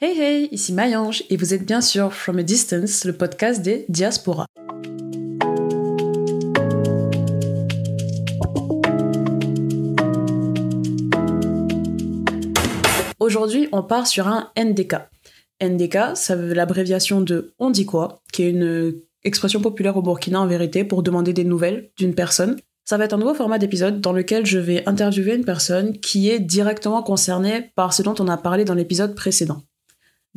Hey hey, ici Mayange et vous êtes bien sûr From a Distance, le podcast des Diaspora. Aujourd'hui, on part sur un NDK. NDK, ça veut l'abréviation de On dit quoi, qui est une expression populaire au Burkina en vérité pour demander des nouvelles d'une personne. Ça va être un nouveau format d'épisode dans lequel je vais interviewer une personne qui est directement concernée par ce dont on a parlé dans l'épisode précédent.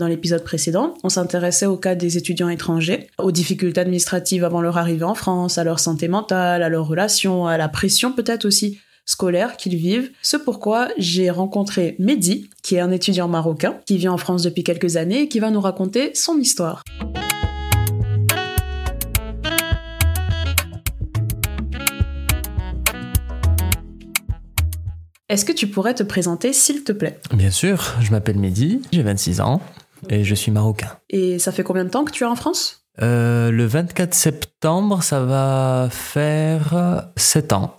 Dans l'épisode précédent, on s'intéressait au cas des étudiants étrangers, aux difficultés administratives avant leur arrivée en France, à leur santé mentale, à leurs relations, à la pression peut-être aussi scolaire qu'ils vivent. Ce pourquoi j'ai rencontré Mehdi, qui est un étudiant marocain, qui vit en France depuis quelques années et qui va nous raconter son histoire. Est-ce que tu pourrais te présenter, s'il te plaît? Bien sûr, je m'appelle Mehdi, j'ai 26 ans et je suis marocain. Et ça fait combien de temps que tu es en France? Euh, Le 24 septembre, ça va faire 7 ans.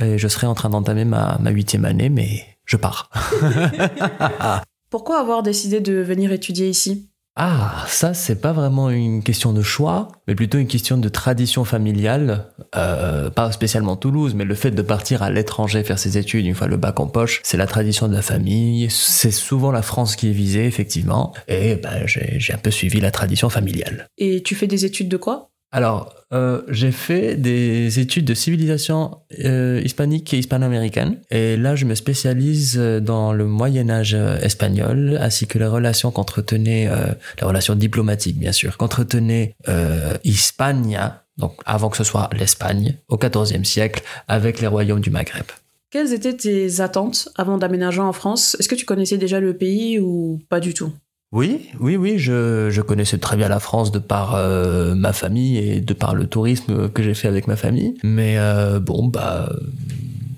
Et je serai en train d'entamer ma huitième année, mais je pars. Pourquoi avoir décidé de venir étudier ici? Ah, ça, c'est pas vraiment une question de choix, mais plutôt une question de tradition familiale. Euh, pas spécialement Toulouse, mais le fait de partir à l'étranger faire ses études une fois le bac en poche, c'est la tradition de la famille. C'est souvent la France qui est visée, effectivement. Et ben, j'ai un peu suivi la tradition familiale. Et tu fais des études de quoi? Alors, euh, j'ai fait des études de civilisation euh, hispanique et hispano-américaine. Et là, je me spécialise dans le Moyen Âge espagnol, ainsi que les relations qu'entretenait, euh, les relations diplomatiques, bien sûr, qu'entretenait euh, Hispania, donc avant que ce soit l'Espagne, au XIVe siècle, avec les royaumes du Maghreb. Quelles étaient tes attentes avant d'aménager en France? Est-ce que tu connaissais déjà le pays ou pas du tout? Oui, oui, oui, je, je, connaissais très bien la France de par euh, ma famille et de par le tourisme que j'ai fait avec ma famille. Mais euh, bon, bah,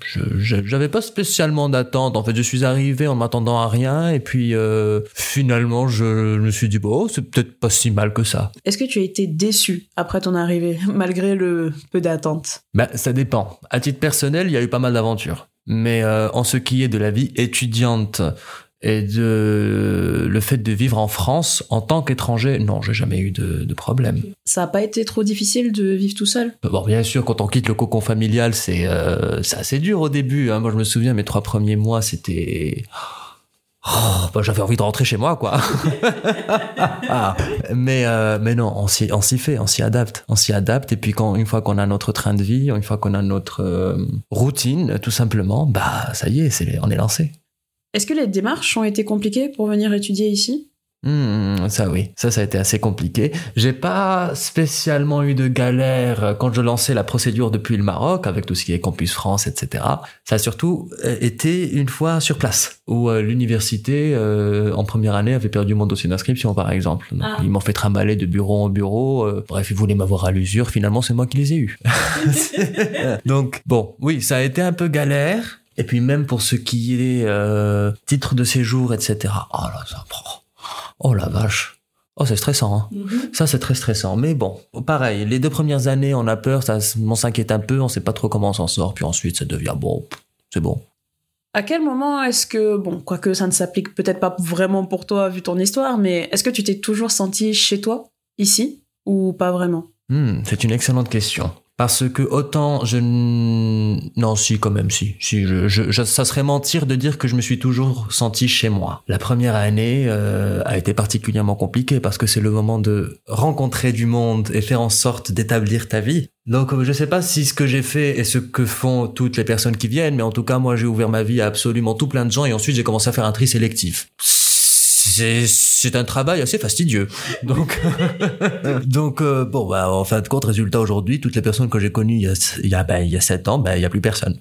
je j'avais pas spécialement d'attente. En fait, je suis arrivé en m'attendant à rien et puis euh, finalement, je me suis dit bon, c'est peut-être pas si mal que ça. Est-ce que tu as été déçu après ton arrivée, malgré le peu d'attente? Ben, ça dépend. À titre personnel, il y a eu pas mal d'aventures. Mais en ce qui est de la vie étudiante, et de le fait de vivre en France en tant qu'étranger, non, j'ai jamais eu de, problème. Ça n'a pas été trop difficile de vivre tout seul? Bon, bien sûr, quand on quitte le cocon familial, c'est euh, assez dur au début. Hein. Moi, je me souviens, mes trois premiers mois, c'était... Oh, bah, j'avais envie de rentrer chez moi, quoi. mais euh, mais non, on s'y on s'y fait, on s'y adapte, on s'y adapte. Et puis quand une fois qu'on a notre train de vie, une fois qu'on a notre euh, routine, tout simplement, bah ça y est, on est lancé. Est-ce que les démarches ont été compliquées pour venir étudier ici? Hmm, ça oui, ça ça a été assez compliqué. J'ai pas spécialement eu de galère quand je lançais la procédure depuis le Maroc avec tout ce qui est campus France, etc. Ça a surtout euh, été une fois sur place où euh, l'université euh, en première année avait perdu mon dossier d'inscription par exemple. Ah. Ils m'ont fait trimballer de bureau en bureau. bref, ils voulaient m'avoir à l'usure. Finalement, c'est moi qui les ai eus. Donc bon, oui, ça a été un peu galère. Et puis même pour ce qui est euh, titre de séjour, etc. Oh là, ça, oh la vache. Oh, c'est stressant. Hein. Mm-hmm. Ça, c'est très stressant. Mais bon, pareil, les deux premières années, on a peur, ça, on s'inquiète un peu, on sait pas trop comment on s'en sort, puis ensuite, ça devient bon, c'est bon. À quel moment est-ce que, bon, quoique ça ne s'applique peut-être pas vraiment pour toi vu ton histoire, mais est-ce que tu t'es toujours senti chez toi, ici, ou pas vraiment? Hmm, C'est une excellente question. Parce que autant je non si quand même si si je, je, ça serait mentir de dire que je me suis toujours senti chez moi. La première année euh, a été particulièrement compliquée parce que c'est le moment de rencontrer du monde et faire en sorte d'établir ta vie. Donc je sais pas si ce que j'ai fait est ce que font toutes les personnes qui viennent, mais en tout cas moi j'ai ouvert ma vie à absolument tout plein de gens et ensuite j'ai commencé à faire un tri sélectif c'est un travail assez fastidieux. Donc, donc euh, bon, bah, en fin de compte, résultat aujourd'hui, toutes les personnes que j'ai connues il y a, il y a, ben, il y a 7 ans, ben, il y a plus personne.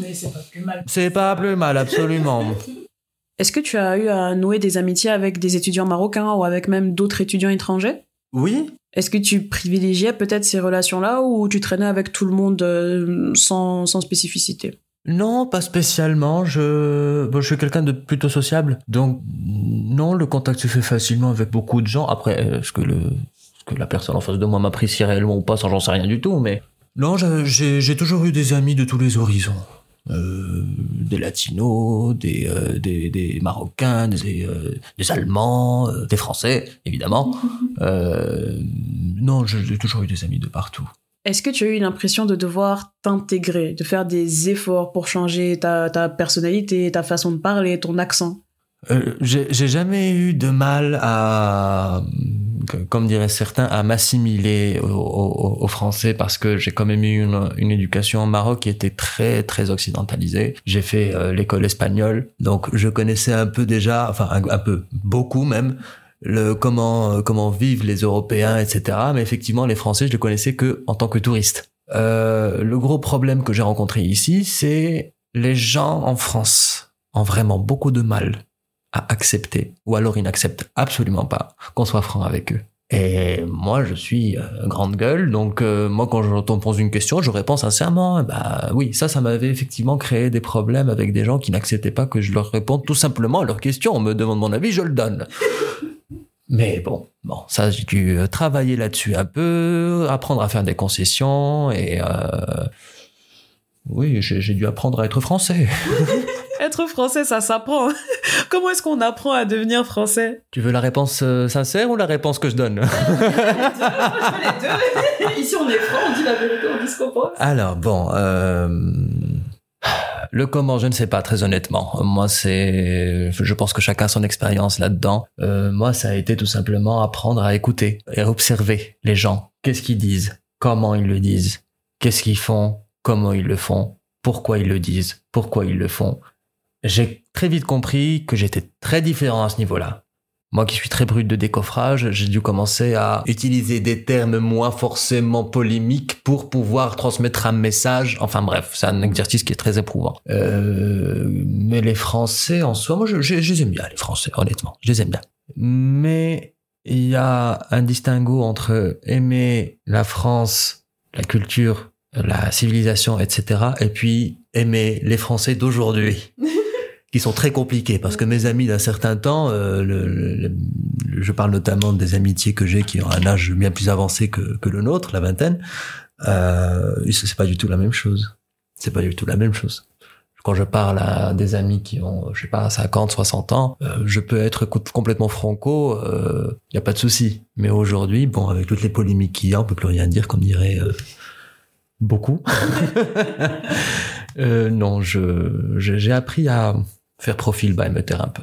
Mais c'est pas plus mal. C'est pas plus mal, absolument. Est-ce que tu as eu à nouer des amitiés avec des étudiants marocains ou avec même d'autres étudiants étrangers? Oui. Est-ce que tu privilégiais peut-être ces relations-là ou tu traînais avec tout le monde euh, sans, sans spécificité? Non, pas spécialement. Je, bon, je suis quelqu'un de plutôt sociable, donc non, le contact se fait facilement avec beaucoup de gens. Après, est-ce que le, que la personne en face de moi m'apprécie réellement ou pas, ça j'en sais rien du tout, mais non, j'ai toujours eu des amis de tous les horizons. Euh, des latinos, des, euh, des, des, marocains, des, euh, des allemands, euh, des français, évidemment. non, j'ai toujours eu des amis de partout. Est-ce que tu as eu l'impression de devoir t'intégrer, de faire des efforts pour changer ta, ta personnalité, ta façon de parler, ton accent? Euh, J'ai jamais eu de mal à comme diraient certains, à m'assimiler au, français parce que j'ai quand même eu une, éducation au Maroc qui était très très occidentalisée. J'ai fait euh, l'école espagnole, donc je connaissais un peu déjà, enfin un, peu, beaucoup même, le comment euh, comment vivent les Européens, etc. Mais effectivement, les Français, je les connaissais que en tant que touriste. Euh, le gros problème que j'ai rencontré ici, c'est les gens en France ont vraiment beaucoup de mal à accepter, ou alors ils n'acceptent absolument pas qu'on soit franc avec eux. Et moi, je suis euh, grande gueule, donc euh, moi, quand j'entends poser une question, je réponds sincèrement. Bah oui, ça, ça m'avait effectivement créé des problèmes avec des gens qui n'acceptaient pas que je leur réponde tout simplement à leurs questions. On me demande mon avis, je le donne. Mais bon, bon, ça, j'ai dû euh, travailler là-dessus un peu, apprendre à faire des concessions et euh, oui, j'ai dû apprendre à être français. Être français, ça s'apprend. Comment est-ce qu'on apprend à devenir français? Tu veux la réponse euh, sincère ou la réponse que je donne? Ici, on est franc, on dit la vérité, on dit ce qu'on pense. Alors, bon... Euh... Le comment, je ne sais pas très honnêtement. Moi, c'est, je pense que chacun a son expérience là-dedans. Euh, moi, ça a été tout simplement apprendre à écouter et observer les gens. Qu'est-ce qu'ils disent? Comment ils le disent? Qu'est-ce qu'ils font? Comment ils le font? Pourquoi ils le disent? Pourquoi ils le font? J'ai très vite compris que j'étais très différent à ce niveau-là. Moi qui suis très brut de décoffrage, j'ai dû commencer à utiliser des termes moins forcément polémiques pour pouvoir transmettre un message. Enfin bref, c'est un exercice qui est très éprouvant. Euh, mais les Français en soi, moi je, je, je, les aime bien les Français, honnêtement, je les aime bien. Mais il y a un distinguo entre aimer la France, la culture, la civilisation, etc. et puis aimer les Français d'aujourd'hui. qui sont très compliqués parce que mes amis d'un certain temps, euh, je parle notamment des amitiés que j'ai qui ont un âge bien plus avancé que, le nôtre, la vingtaine, euh, c'est pas du tout la même chose. C'est pas du tout la même chose. Quand je parle à des amis qui ont, je sais pas, 50, 60 ans, euh, je peux être complètement franco, il euh, y a pas de souci. Mais aujourd'hui, bon, avec toutes les polémiques qu'il y a, on peut plus rien dire, comme dirait euh, beaucoup. non, je j'ai appris à faire profil bas et me taire un peu.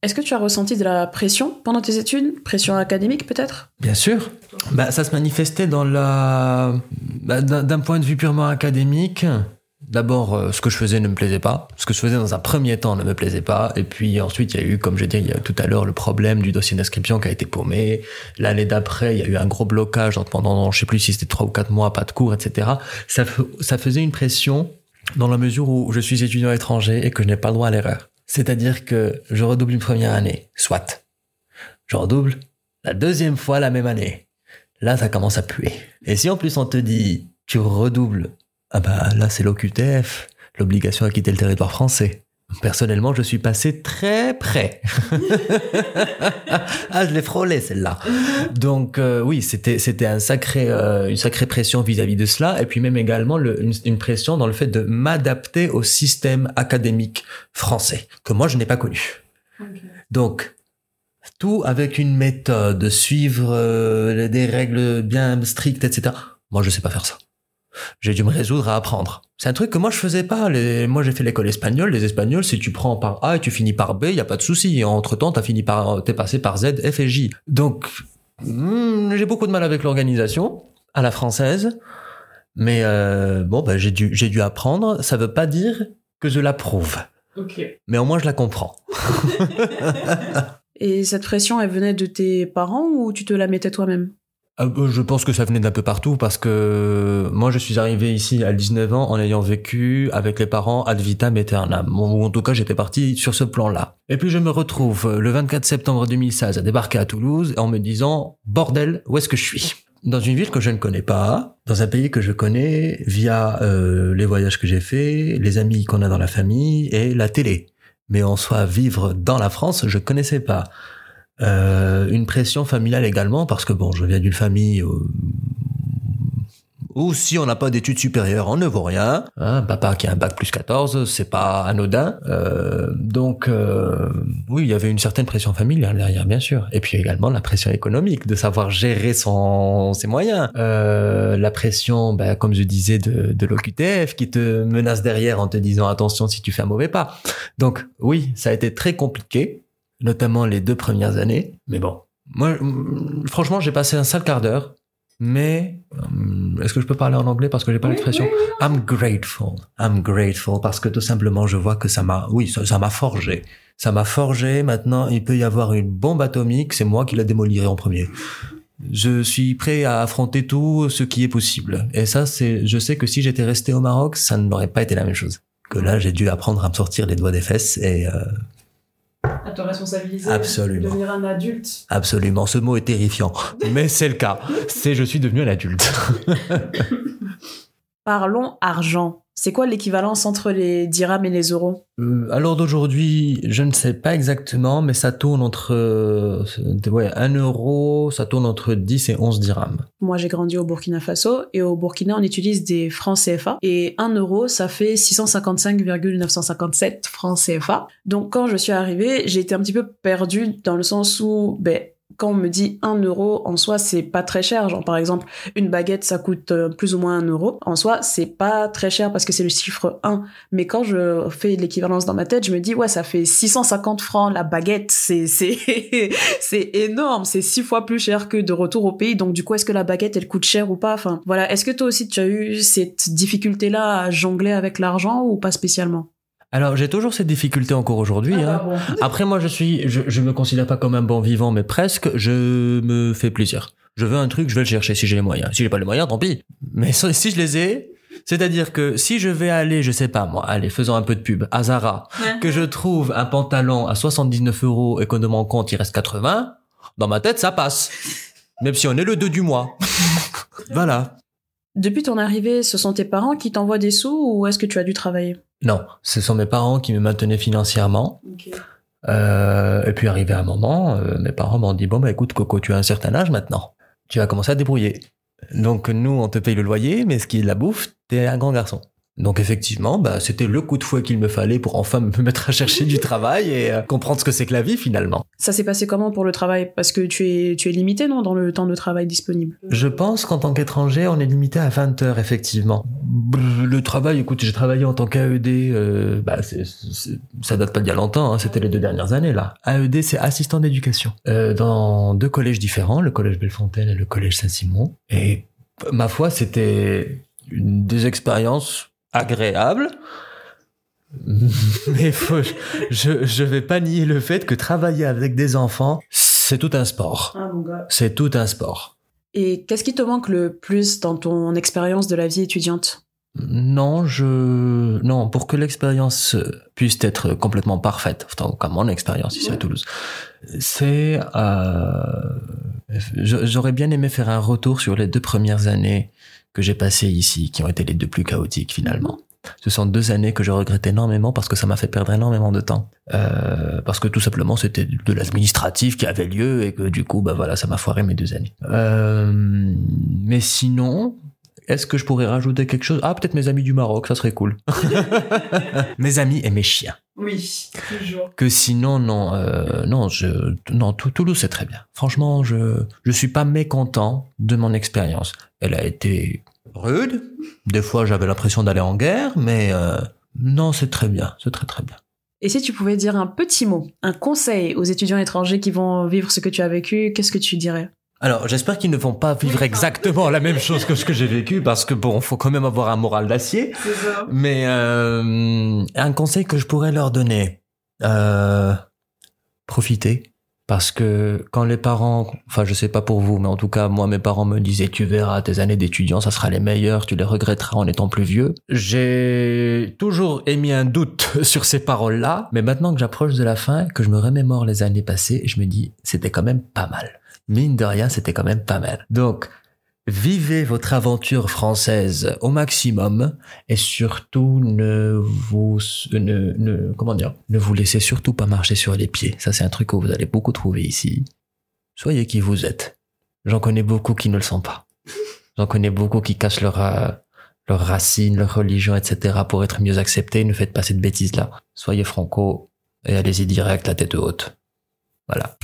Est-ce que tu as ressenti de la pression pendant tes études? Pression académique peut-être? Bien sûr. Bah, ça se manifestait dans la... Bah, d'un point de vue purement académique, D'abord, euh, ce que je faisais ne me plaisait pas. Ce que je faisais dans un premier temps ne me plaisait pas. Et puis ensuite, il y a eu, comme j'ai dit il y a tout à l'heure, le problème du dossier d'inscription qui a été paumé. L'année d'après, il y a eu un gros blocage pendant, je sais plus si c'était trois ou quatre mois, pas de cours, etc. Ça, ça faisait une pression dans la mesure où je suis étudiant étranger et que je n'ai pas le droit à l'erreur. C'est-à-dire que je redouble une première année, soit. Je redouble la deuxième fois la même année. Là, ça commence à puer. Et si en plus on te dit, tu redoubles ah bah là c'est l'OQTF, l'obligation à quitter le territoire français. Personnellement, je suis passé très près. ah, je l'ai frôlé celle-là. Donc euh, oui, c'était c'était un sacré euh, une sacrée pression vis-à-vis de cela, et puis même également le, une, pression dans le fait de m'adapter au système académique français que moi je n'ai pas connu. Donc tout avec une méthode, suivre euh, des règles bien strictes, etc. Moi, je sais pas faire ça j'ai dû me résoudre à apprendre. C'est un truc que moi je faisais pas. Les... Moi j'ai fait l'école espagnole. Les Espagnols, si tu prends par A et tu finis par B, il y a pas de souci. Entre temps, t'as fini par, t'es passé par Z, F et J. Donc hmm, j'ai beaucoup de mal avec l'organisation à la française. Mais euh, bon, bah, j'ai dû, j'ai dû apprendre. Ça veut pas dire que je l'approuve. Okay. Mais au moins je la comprends. et cette pression, elle venait de tes parents ou tu te la mettais toi-même? Je pense que ça venait d'un peu partout parce que moi je suis arrivé ici à 19 ans en ayant vécu avec les parents ad vitam aeternam. Ou en tout cas j'étais parti sur ce plan-là. Et puis je me retrouve le 24 septembre 2016 à débarquer à Toulouse en me disant bordel où est-ce que je suis? Dans une ville que je ne connais pas, dans un pays que je connais via euh, les voyages que j'ai faits, les amis qu'on a dans la famille et la télé. Mais en soi, vivre dans la France, je connaissais pas. Euh, une pression familiale également parce que bon, je viens d'une famille euh, où si on n'a pas d'études supérieures, on ne vaut rien. Hein, papa qui a un bac plus 14, c'est pas anodin. Euh, donc euh, oui, il y avait une certaine pression familiale derrière, bien sûr. Et puis également la pression économique, de savoir gérer son, ses moyens. Euh, la pression, ben, comme je disais, de, de l'OQTF qui te menace derrière en te disant attention si tu fais un mauvais pas. Donc oui, ça a été très compliqué notamment les deux premières années. Mais bon, moi, franchement, j'ai passé un sale quart d'heure. Mais euh, est-ce que je peux parler en anglais parce que j'ai pas l'expression? I'm grateful. I'm grateful parce que tout simplement je vois que ça m'a oui ça m'a forgé. Ça m'a forgé. Maintenant il peut y avoir une bombe atomique, c'est moi qui la démolirai en premier. Je suis prêt à affronter tout ce qui est possible. Et ça c'est je sais que si j'étais resté au Maroc, ça n'aurait pas été la même chose. Que là j'ai dû apprendre à me sortir les doigts des fesses et euh, à te responsabiliser, Absolument. devenir un adulte. Absolument, ce mot est terrifiant, mais c'est le cas. C'est je suis devenu un adulte. Parlons argent. C'est quoi l'équivalence entre les dirhams et les euros? Euh, Alors d'aujourd'hui, je ne sais pas exactement, mais ça tourne entre euh, ouais, 1 euro, ça tourne entre 10 et 11 dirhams. Moi, j'ai grandi au Burkina Faso et au Burkina, on utilise des francs CFA et 1 euro, ça fait 655,957 francs CFA. Donc quand je suis arrivée, j'ai été un petit peu perdue dans le sens où ben, quand on me dit 1 euro, en soi, c'est pas très cher. Genre, par exemple, une baguette, ça coûte euh, plus ou moins 1 euro. En soi, c'est pas très cher parce que c'est le chiffre 1. Mais quand je fais l'équivalence dans ma tête, je me dis, ouais, ça fait 650 francs la baguette. C'est, c'est, c'est énorme. C'est six fois plus cher que de retour au pays. Donc, du coup, est-ce que la baguette, elle coûte cher ou pas? Enfin, voilà. Est-ce que toi aussi, tu as eu cette difficulté-là à jongler avec l'argent ou pas spécialement? Alors j'ai toujours cette difficulté encore aujourd'hui. Ah, hein. bah bon. Après moi je suis, je, je me considère pas comme un bon vivant, mais presque. Je me fais plaisir. Je veux un truc, je vais le chercher si j'ai les moyens. Si j'ai pas les moyens, tant pis. Mais si je les ai, c'est-à-dire que si je vais aller, je sais pas moi, allez, faisons un peu de pub, à Zara, que je trouve un pantalon à 79 euros et qu'on de mon compte il reste 80, dans ma tête ça passe. Même si on est le 2 du mois. voilà. Depuis ton arrivée, ce sont tes parents qui t'envoient des sous ou est-ce que tu as dû travailler? Non, ce sont mes parents qui me maintenaient financièrement. Euh, et puis arrivé un moment, euh, mes parents m'ont dit bon bah écoute Coco, tu as un certain âge maintenant, tu vas commencer à te débrouiller. Donc nous on te paye le loyer, mais ce qui est de la bouffe, t'es un grand garçon. Donc effectivement, bah c'était le coup de fouet qu'il me fallait pour enfin me mettre à chercher du travail et euh, comprendre ce que c'est que la vie finalement. Ça s'est passé comment pour le travail? Parce que tu es, tu es limité, non, dans le temps de travail disponible? Je pense qu'en tant qu'étranger, on est limité à 20 heures effectivement. Le travail, écoute, j'ai travaillé en tant qu'AED, euh, bah c'est, c'est- ça date pas d'il y a longtemps, hein, c'était les deux dernières années là. AED, c'est assistant d'éducation. Euh, dans deux collèges différents, le collège Bellefontaine et le collège Saint-Simon. Et ma foi, c'était une des expériences agréables. Mais faut, je, je vais pas nier le fait que travailler avec des enfants, c'est tout un sport. Ah mon gars. C'est tout un sport. Et qu'est-ce qui te manque le plus dans ton expérience de la vie étudiante? Non, je non pour que l'expérience puisse être complètement parfaite, enfin, comme mon expérience ici à Toulouse, c'est euh, j'aurais bien aimé faire un retour sur les deux premières années que j'ai passées ici, qui ont été les deux plus chaotiques finalement. Ce sont deux années que je regrette énormément parce que ça m'a fait perdre énormément de temps. Euh, parce que tout simplement c'était de l'administratif qui avait lieu et que du coup bah voilà ça m'a foiré mes deux années. Euh, mais sinon, est-ce que je pourrais rajouter quelque chose? Ah peut-être mes amis du Maroc, ça serait cool. mes amis et mes chiens. Oui, toujours. Que sinon non euh, non je non Tou- Toulouse c'est très bien. Franchement je je suis pas mécontent de mon expérience. Elle a été rude. Des fois j'avais l'impression d'aller en guerre, mais euh, non c'est très bien, c'est très très bien. Et si tu pouvais dire un petit mot, un conseil aux étudiants étrangers qui vont vivre ce que tu as vécu, qu'est-ce que tu dirais? Alors, j'espère qu'ils ne vont pas vivre exactement la même chose que ce que j'ai vécu, parce que bon, faut quand même avoir un moral d'acier. C'est ça. Mais euh, un conseil que je pourrais leur donner, euh, profitez. Parce que quand les parents, enfin je sais pas pour vous, mais en tout cas moi mes parents me disaient tu verras tes années d'étudiant ça sera les meilleures, tu les regretteras en étant plus vieux. J'ai toujours émis un doute sur ces paroles-là, mais maintenant que j'approche de la fin, que je me remémore les années passées, je me dis c'était quand même pas mal. Mine de rien c'était quand même pas mal. Donc vivez votre aventure française au maximum et surtout ne vous ne, ne comment dire ne vous laissez surtout pas marcher sur les pieds. Ça c'est un truc que vous allez beaucoup trouver ici. Soyez qui vous êtes. J'en connais beaucoup qui ne le sont pas. J'en connais beaucoup qui cachent leur euh, leurs racines, leur religion, etc. pour être mieux acceptés. Ne faites pas cette bêtise là. Soyez franco et allez-y direct la tête haute. Voilà.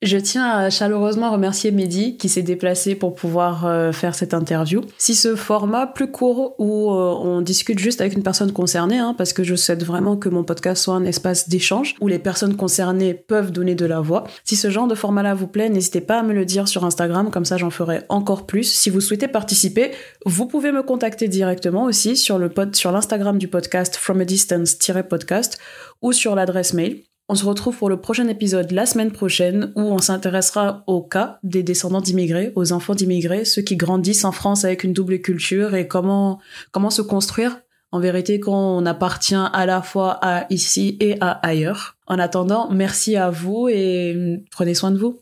Je tiens à chaleureusement remercier Mehdi qui s'est déplacé pour pouvoir euh, faire cette interview. Si ce format plus court où euh, on discute juste avec une personne concernée, hein, parce que je souhaite vraiment que mon podcast soit un espace d'échange où les personnes concernées peuvent donner de la voix. Si ce genre de format-là vous plaît, n'hésitez pas à me le dire sur Instagram, comme ça j'en ferai encore plus. Si vous souhaitez participer, vous pouvez me contacter directement aussi sur le pod, sur l'Instagram du podcast from a distance-podcast ou sur l'adresse mail. On se retrouve pour le prochain épisode la semaine prochaine où on s'intéressera au cas des descendants d'immigrés, aux enfants d'immigrés, ceux qui grandissent en France avec une double culture et comment, comment se construire en vérité quand on appartient à la fois à ici et à ailleurs. En attendant, merci à vous et prenez soin de vous.